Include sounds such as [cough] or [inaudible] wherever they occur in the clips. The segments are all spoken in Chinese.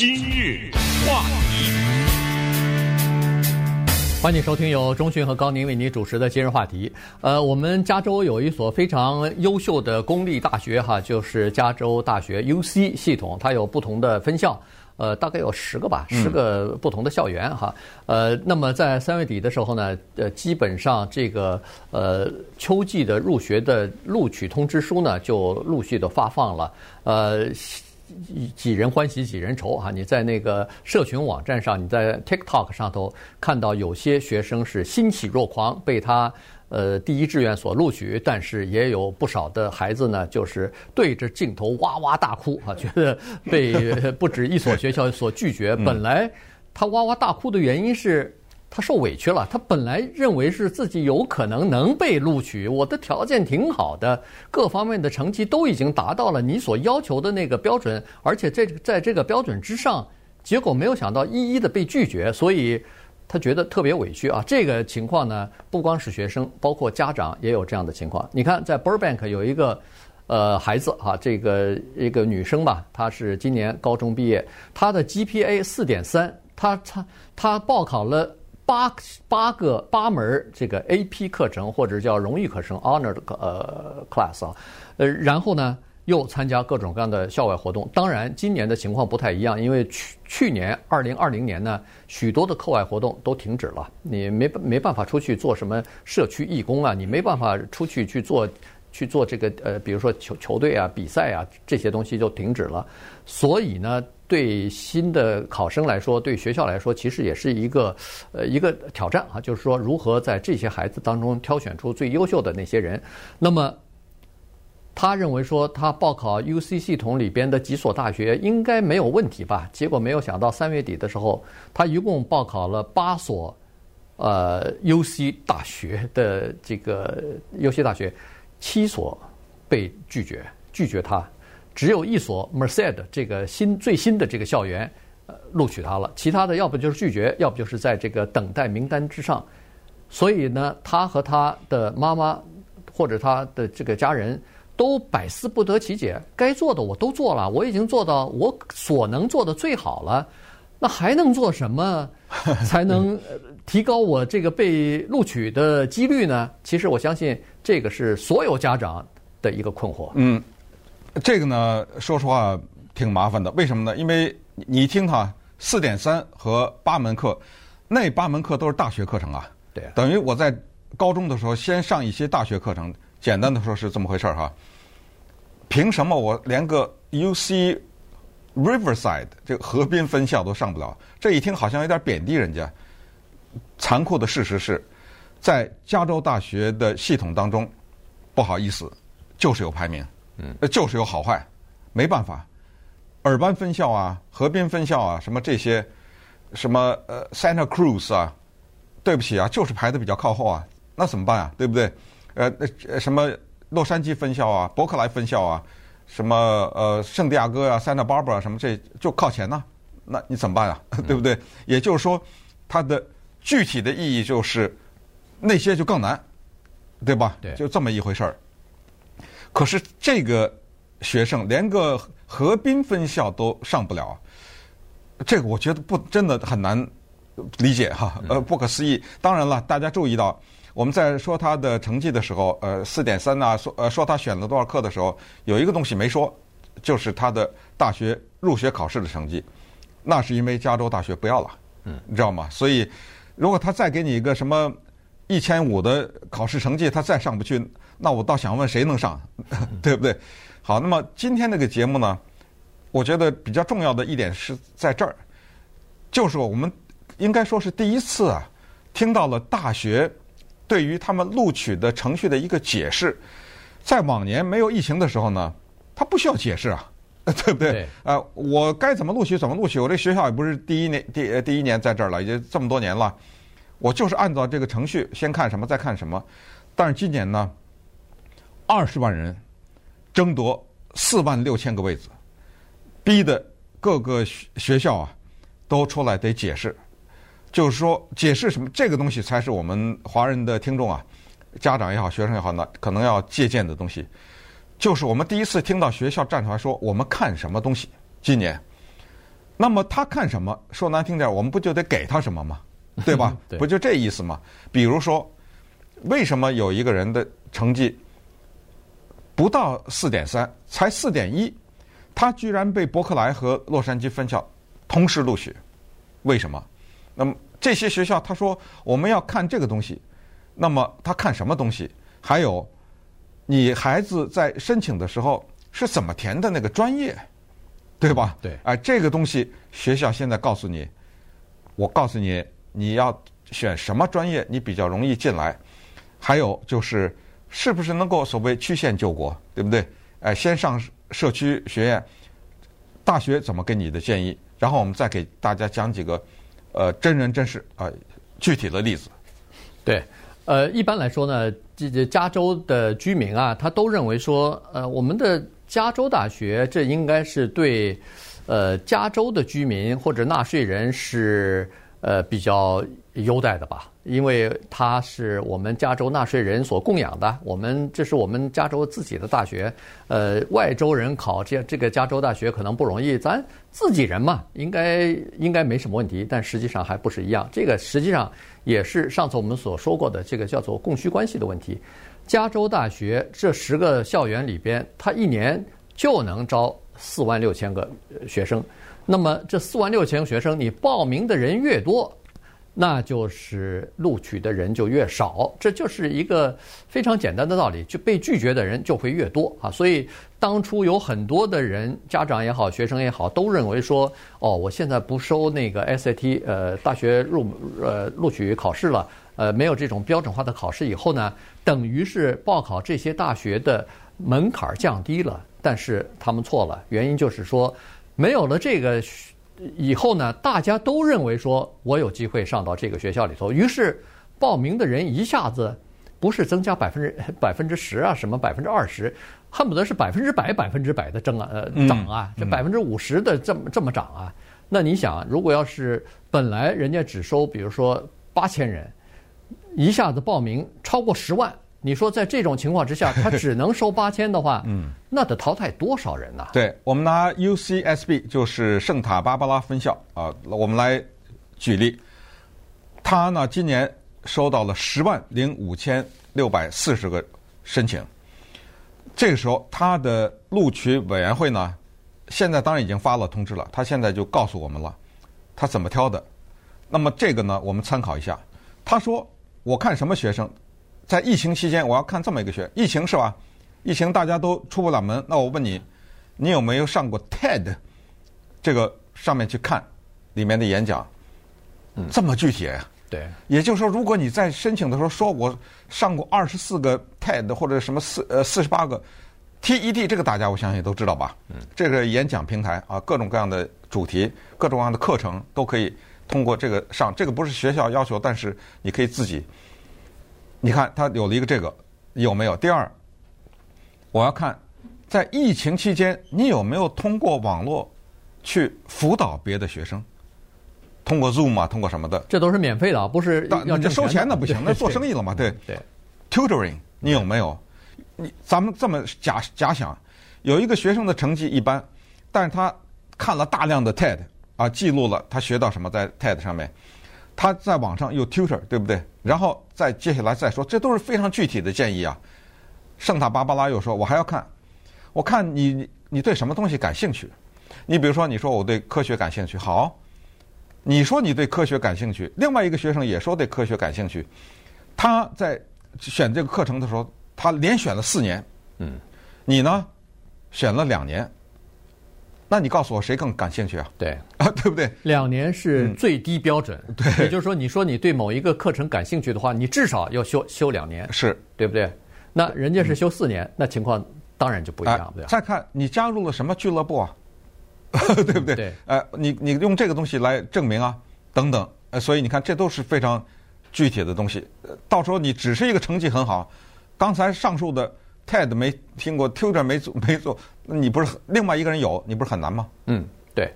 今日话题，欢迎收听由钟讯和高宁为您主持的今日话题。呃，我们加州有一所非常优秀的公立大学，哈，就是加州大学 UC 系统，它有不同的分校。呃，大概有十个吧，十个不同的校园哈。呃，那么在三月底的时候呢，呃，基本上这个呃秋季的入学的录取通知书呢，就陆续的发放了。呃，几人欢喜几人愁啊。你在那个社群网站上，你在 TikTok 上头看到有些学生是欣喜若狂，被他。呃，第一志愿所录取，但是也有不少的孩子呢，就是对着镜头哇哇大哭啊，觉得被不止一所学校所拒绝。本来他哇哇大哭的原因是他受委屈了，他本来认为是自己有可能能被录取，我的条件挺好的，各方面的成绩都已经达到了你所要求的那个标准，而且这在这个标准之上，结果没有想到一一的被拒绝，所以。他觉得特别委屈啊！这个情况呢，不光是学生，包括家长也有这样的情况。你看，在 Burbank 有一个呃孩子哈，这个一个女生吧，她是今年高中毕业，她的 GPA 四点三，她她她报考了八八个八门这个 AP 课程或者叫荣誉课程 Honor 呃 class 啊，呃，然后呢。又参加各种各样的校外活动，当然今年的情况不太一样，因为去去年二零二零年呢，许多的课外活动都停止了，你没没办法出去做什么社区义工啊，你没办法出去去做去做这个呃，比如说球球队啊、比赛啊这些东西就停止了，所以呢，对新的考生来说，对学校来说，其实也是一个呃一个挑战啊，就是说如何在这些孩子当中挑选出最优秀的那些人，那么。他认为说，他报考 UC 系统里边的几所大学应该没有问题吧？结果没有想到三月底的时候，他一共报考了八所，呃，UC 大学的这个 UC 大学，七所被拒绝，拒绝他，只有一所 Merced 这个新最新的这个校园，呃，录取他了，其他的要不就是拒绝，要不就是在这个等待名单之上。所以呢，他和他的妈妈或者他的这个家人。都百思不得其解，该做的我都做了，我已经做到我所能做的最好了，那还能做什么 [laughs] 才能提高我这个被录取的几率呢？其实我相信这个是所有家长的一个困惑。嗯，这个呢，说实话挺麻烦的。为什么呢？因为你听哈，四点三和八门课，那八门课都是大学课程啊。对，等于我在高中的时候先上一些大学课程。简单的说是这么回事儿哈，凭什么我连个 UC Riverside 这个河滨分校都上不了？这一听好像有点贬低人家。残酷的事实是，在加州大学的系统当中，不好意思，就是有排名，嗯，就是有好坏，没办法。尔湾分校啊，河滨分校啊，什么这些，什么呃 Santa Cruz 啊，对不起啊，就是排的比较靠后啊，那怎么办啊？对不对？呃，那什么洛杉矶分校啊，伯克莱分校啊，什么呃圣地亚哥啊，Santa Barbara 什么这就靠前呐，那你怎么办啊？对不对？也就是说，它的具体的意义就是那些就更难，对吧？对，就这么一回事儿。可是这个学生连个河滨分校都上不了，这个我觉得不真的很难理解哈，呃，不可思议。当然了，大家注意到。我们在说他的成绩的时候，呃，四点三呐，说呃说他选了多少课的时候，有一个东西没说，就是他的大学入学考试的成绩，那是因为加州大学不要了，嗯，你知道吗？所以如果他再给你一个什么一千五的考试成绩，他再上不去，那我倒想问谁能上，[laughs] 对不对？好，那么今天这个节目呢，我觉得比较重要的一点是在这儿，就是我们应该说是第一次啊，听到了大学。对于他们录取的程序的一个解释，在往年没有疫情的时候呢，他不需要解释啊，[laughs] 对不对？对呃，我该怎么录取怎么录取，我这学校也不是第一年第第一年在这儿了，已经这么多年了，我就是按照这个程序先看什么再看什么。但是今年呢，二十万人争夺四万六千个位子，逼得各个学校啊都出来得解释。就是说，解释什么这个东西才是我们华人的听众啊，家长也好，学生也好呢，可能要借鉴的东西。就是我们第一次听到学校站出来说，我们看什么东西？今年那么他看什么？说难听点，我们不就得给他什么吗？对吧？[laughs] 对不就这意思吗？比如说，为什么有一个人的成绩不到四点三，才四点一，他居然被伯克莱和洛杉矶分校同时录取？为什么？那么这些学校他说我们要看这个东西，那么他看什么东西？还有，你孩子在申请的时候是怎么填的那个专业，对吧？对。哎，这个东西学校现在告诉你，我告诉你。你要选什么专业，你比较容易进来？还有就是，是不是能够所谓曲线救国，对不对？哎，先上社区学院，大学怎么给你的建议？然后我们再给大家讲几个，呃，真人真事啊、具体的例子。对，呃，一般来说呢，这这加州的居民啊，他都认为说，呃，我们的加州大学这应该是对，呃，加州的居民或者纳税人是。呃，比较优待的吧，因为它是我们加州纳税人所供养的，我们这是我们加州自己的大学，呃，外州人考这这个加州大学可能不容易，咱自己人嘛，应该应该没什么问题，但实际上还不是一样，这个实际上也是上次我们所说过的这个叫做供需关系的问题。加州大学这十个校园里边，它一年就能招四万六千个学生。那么这四万六千个学生，你报名的人越多，那就是录取的人就越少，这就是一个非常简单的道理，就被拒绝的人就会越多啊。所以当初有很多的人，家长也好，学生也好，都认为说，哦，我现在不收那个 SAT，呃，大学入呃录取考试了，呃，没有这种标准化的考试以后呢，等于是报考这些大学的门槛降低了。但是他们错了，原因就是说。没有了这个以后呢，大家都认为说我有机会上到这个学校里头，于是报名的人一下子不是增加百分之 [laughs] 百分之十啊，什么百分之二十，恨不得是百分之百百分之百的增啊呃涨啊，这百分之五十的这么这么涨啊。那你想，如果要是本来人家只收，比如说八千人，一下子报名超过十万。你说在这种情况之下，他只能收八千的话，[laughs] 嗯，那得淘汰多少人呢？对，我们拿 UCSB 就是圣塔芭芭拉分校啊，我们来举例，他呢今年收到了十万零五千六百四十个申请，这个时候他的录取委员会呢，现在当然已经发了通知了，他现在就告诉我们了，他怎么挑的。那么这个呢，我们参考一下，他说我看什么学生。在疫情期间，我要看这么一个学，疫情是吧？疫情大家都出不了门，那我问你，你有没有上过 TED 这个上面去看里面的演讲？嗯，这么具体啊？对。也就是说，如果你在申请的时候说我上过二十四个 TED 或者什么四呃四十八个 TED，这个大家我相信都知道吧？嗯。这个演讲平台啊，各种各样的主题、各种各样的课程都可以通过这个上。这个不是学校要求，但是你可以自己。你看，他有了一个这个，有没有？第二，我要看，在疫情期间，你有没有通过网络去辅导别的学生？通过 Zoom 啊，通过什么的？这都是免费的，不是要这收钱的不行，那做生意了嘛？对对。Tutoring，你有没有？你咱们这么假假想，有一个学生的成绩一般，但是他看了大量的 TED 啊，记录了他学到什么在 TED 上面。他在网上有 tutor，对不对？然后再接下来再说，这都是非常具体的建议啊。圣塔芭芭拉又说，我还要看，我看你你对什么东西感兴趣？你比如说，你说我对科学感兴趣，好，你说你对科学感兴趣，另外一个学生也说对科学感兴趣，他在选这个课程的时候，他连选了四年，嗯，你呢，选了两年。那你告诉我谁更感兴趣啊？对啊，[laughs] 对不对？两年是最低标准。对，也就是说，你说你对某一个课程感兴趣的话，你至少要修修两年，是对不对？那人家是修四年，那情况当然就不一样，对吧？再看你加入了什么俱乐部啊？[laughs] 对不对？对。呃，你你用这个东西来证明啊，等等。呃，所以你看，这都是非常具体的东西。到时候你只是一个成绩很好，刚才上述的。TED 没听过，Tutor 没做没做，那你不是另外一个人有，你不是很难吗？嗯，对。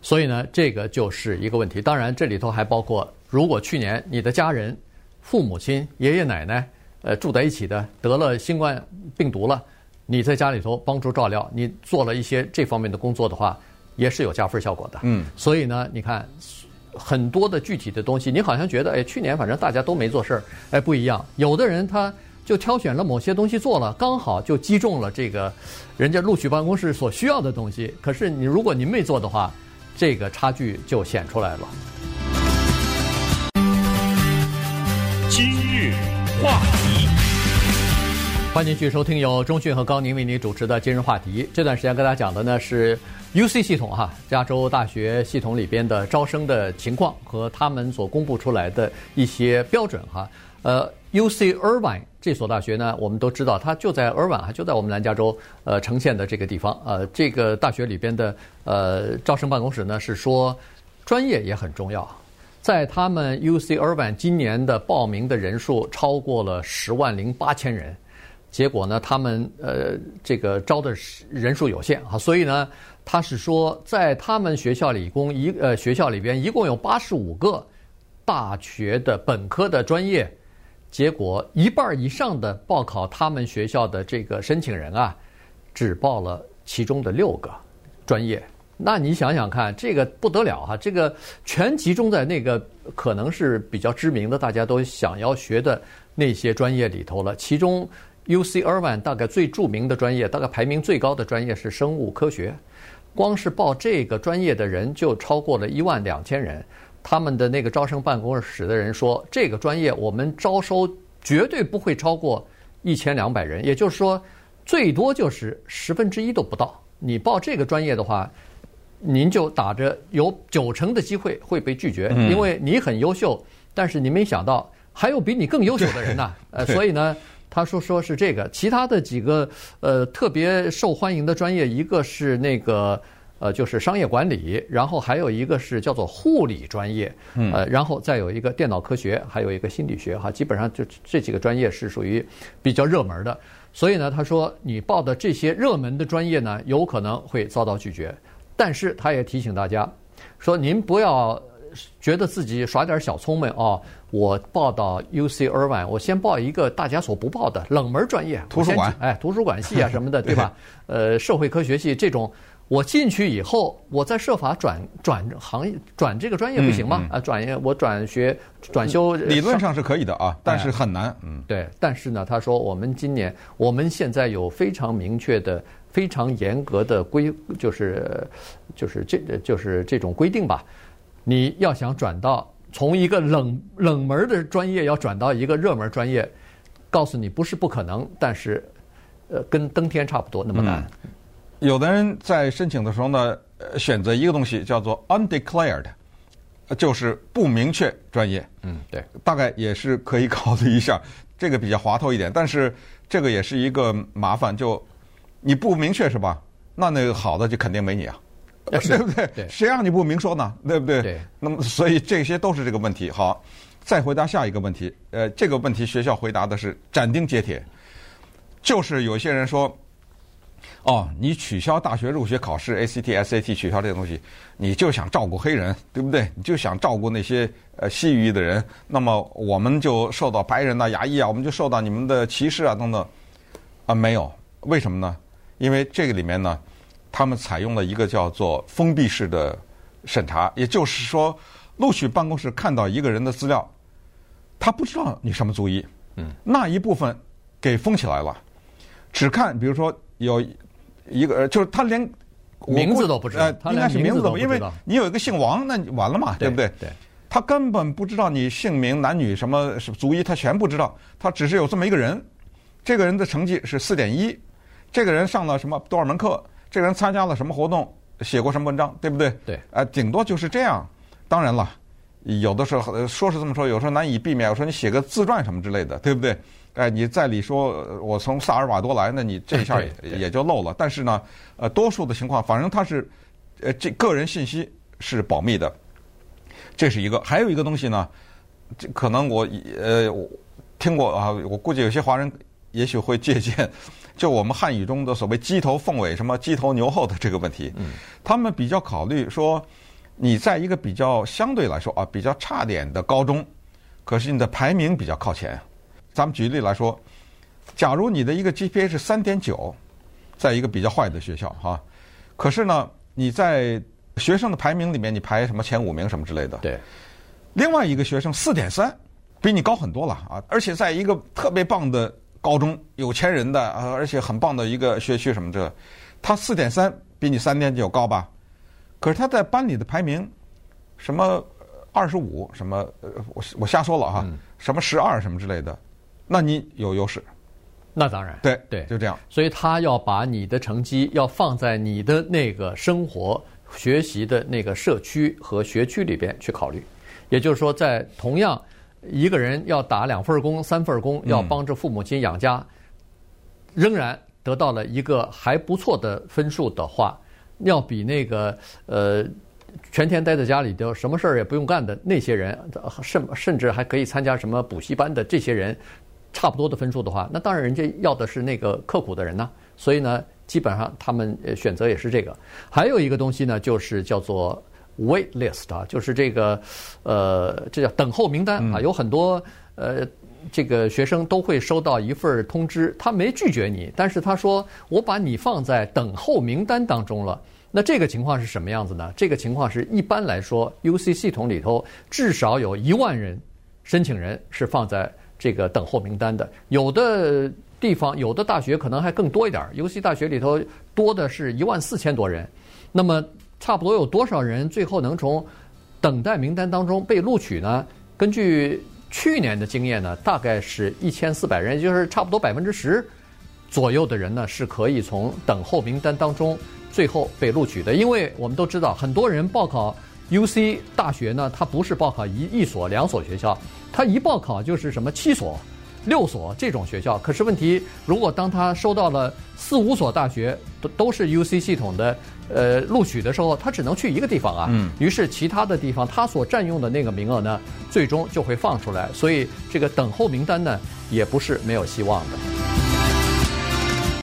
所以呢，这个就是一个问题。当然，这里头还包括，如果去年你的家人、父母亲、爷爷奶奶，呃，住在一起的得了新冠病毒了，你在家里头帮助照料，你做了一些这方面的工作的话，也是有加分效果的。嗯，所以呢，你看很多的具体的东西，你好像觉得，哎，去年反正大家都没做事儿，哎，不一样。有的人他就挑选了某些东西做了，刚好就击中了这个人家录取办公室所需要的东西。可是你如果您没做的话，这个差距就显出来了。今日话题，欢迎继续收听由中讯和高宁为您主持的今日话题。这段时间跟大家讲的呢是 UC 系统哈，加州大学系统里边的招生的情况和他们所公布出来的一些标准哈。呃，UC Irvine 这所大学呢，我们都知道它就在 Irvine，就在我们南加州呃呈现的这个地方。呃，这个大学里边的呃招生办公室呢是说专业也很重要。在他们 UC Irvine 今年的报名的人数超过了十万零八千人，结果呢，他们呃这个招的人数有限啊，所以呢，他是说在他们学校里一共一呃学校里边一共有八十五个大学的本科的专业，结果一半以上的报考他们学校的这个申请人啊，只报了其中的六个专业。那你想想看，这个不得了哈！这个全集中在那个可能是比较知名的、大家都想要学的那些专业里头了。其中，UC Irvine 大概最著名的专业，大概排名最高的专业是生物科学。光是报这个专业的人就超过了一万两千人。他们的那个招生办公室的人说，这个专业我们招收绝对不会超过一千两百人，也就是说，最多就是十分之一都不到。你报这个专业的话，您就打着有九成的机会会被拒绝，因为你很优秀，但是你没想到还有比你更优秀的人呐。[laughs] 呃，所以呢，他说说是这个，其他的几个呃特别受欢迎的专业，一个是那个呃就是商业管理，然后还有一个是叫做护理专业，呃，然后再有一个电脑科学，还有一个心理学哈，基本上就这几个专业是属于比较热门的。所以呢，他说你报的这些热门的专业呢，有可能会遭到拒绝。但是他也提醒大家，说您不要觉得自己耍点小聪明哦。我报到 UC Irvine，我先报一个大家所不报的冷门专业，图书馆，哎，图书馆系啊什么的，对吧？[laughs] 呃，社会科学系这种，我进去以后，我再设法转转行业，转这个专业不行吗？啊，转业我转学转修，理论上是可以的啊，但是很难。嗯，对。但是呢，他说我们今年，我们现在有非常明确的。非常严格的规，就是就是这就是这种规定吧。你要想转到从一个冷冷门的专业要转到一个热门专业，告诉你不是不可能，但是呃跟登天差不多那么难。嗯。有的人在申请的时候呢，选择一个东西叫做 undeclared，就是不明确专业。嗯，对，大概也是可以考虑一下，这个比较滑头一点，但是这个也是一个麻烦就。你不明确是吧？那那个好的就肯定没你啊，[laughs] 对不对？对，谁让你不明说呢？对不对？对。那么，所以这些都是这个问题。好，再回答下一个问题。呃，这个问题学校回答的是斩钉截铁，就是有些人说，哦，你取消大学入学考试 ACT、SAT 取消这个东西，你就想照顾黑人，对不对？你就想照顾那些呃西域的人，那么我们就受到白人呐、牙医啊，我们就受到你们的歧视啊等等。啊，没有，为什么呢？因为这个里面呢，他们采用了一个叫做封闭式的审查，也就是说，录取办公室看到一个人的资料，他不知道你什么族裔，嗯，那一部分给封起来了，只看比如说有一个，就是他连名字都不知道，呃，应该是名字都不知道，因为你有一个姓王，那完了嘛，对不对？对，他根本不知道你姓名、男女什么族裔，他全不知道，他只是有这么一个人，这个人的成绩是四点一。这个人上了什么多少门课？这个人参加了什么活动？写过什么文章？对不对？对。呃，顶多就是这样。当然了，有的时候说是这么说，有时候难以避免。我说你写个自传什么之类的，对不对？哎，你在里说我从萨尔瓦多来，那你这一下也也就漏了。但是呢，呃，多数的情况，反正他是，呃，这个人信息是保密的。这是一个，还有一个东西呢，这可能我呃我听过啊，我估计有些华人也许会借鉴。就我们汉语中的所谓鸡头凤尾，什么鸡头牛后的这个问题，他们比较考虑说，你在一个比较相对来说啊比较差点的高中，可是你的排名比较靠前。咱们举例来说，假如你的一个 GPA 是三点九，在一个比较坏的学校哈，可是呢，你在学生的排名里面，你排什么前五名什么之类的。对。另外一个学生四点三，比你高很多了啊！而且在一个特别棒的高中，有钱人的啊，而且很棒的一个学区什么的，他四点三比你三点九高吧？可是他在班里的排名，什么二十五，什么我我瞎说了哈，什么十二什么之类的，那你有优势。那当然，对对，就这样。所以他要把你的成绩要放在你的那个生活学习的那个社区和学区里边去考虑。也就是说，在同样一个人要打两份工、三份工，要帮着父母亲养家，仍然得到了一个还不错的分数的话，要比那个呃全天待在家里就什么事儿也不用干的那些人，甚甚至还可以参加什么补习班的这些人，差不多的分数的话，那当然人家要的是那个刻苦的人呢。所以呢，基本上他们选择也是这个。还有一个东西呢，就是叫做。Wait list 啊，就是这个，呃，这叫等候名单啊。有很多呃，这个学生都会收到一份通知，他没拒绝你，但是他说我把你放在等候名单当中了。那这个情况是什么样子呢？这个情况是一般来说，UC 系统里头至少有一万人申请人是放在这个等候名单的。有的地方，有的大学可能还更多一点尤其大学里头多的是一万四千多人。那么。差不多有多少人最后能从等待名单当中被录取呢？根据去年的经验呢，大概是一千四百人，也就是差不多百分之十左右的人呢，是可以从等候名单当中最后被录取的。因为我们都知道，很多人报考 UC 大学呢，它不是报考一一所两所学校，他一报考就是什么七所、六所这种学校。可是问题，如果当他收到了四五所大学都都是 UC 系统的。呃，录取的时候他只能去一个地方啊，嗯，于是其他的地方他所占用的那个名额呢，最终就会放出来，所以这个等候名单呢，也不是没有希望的。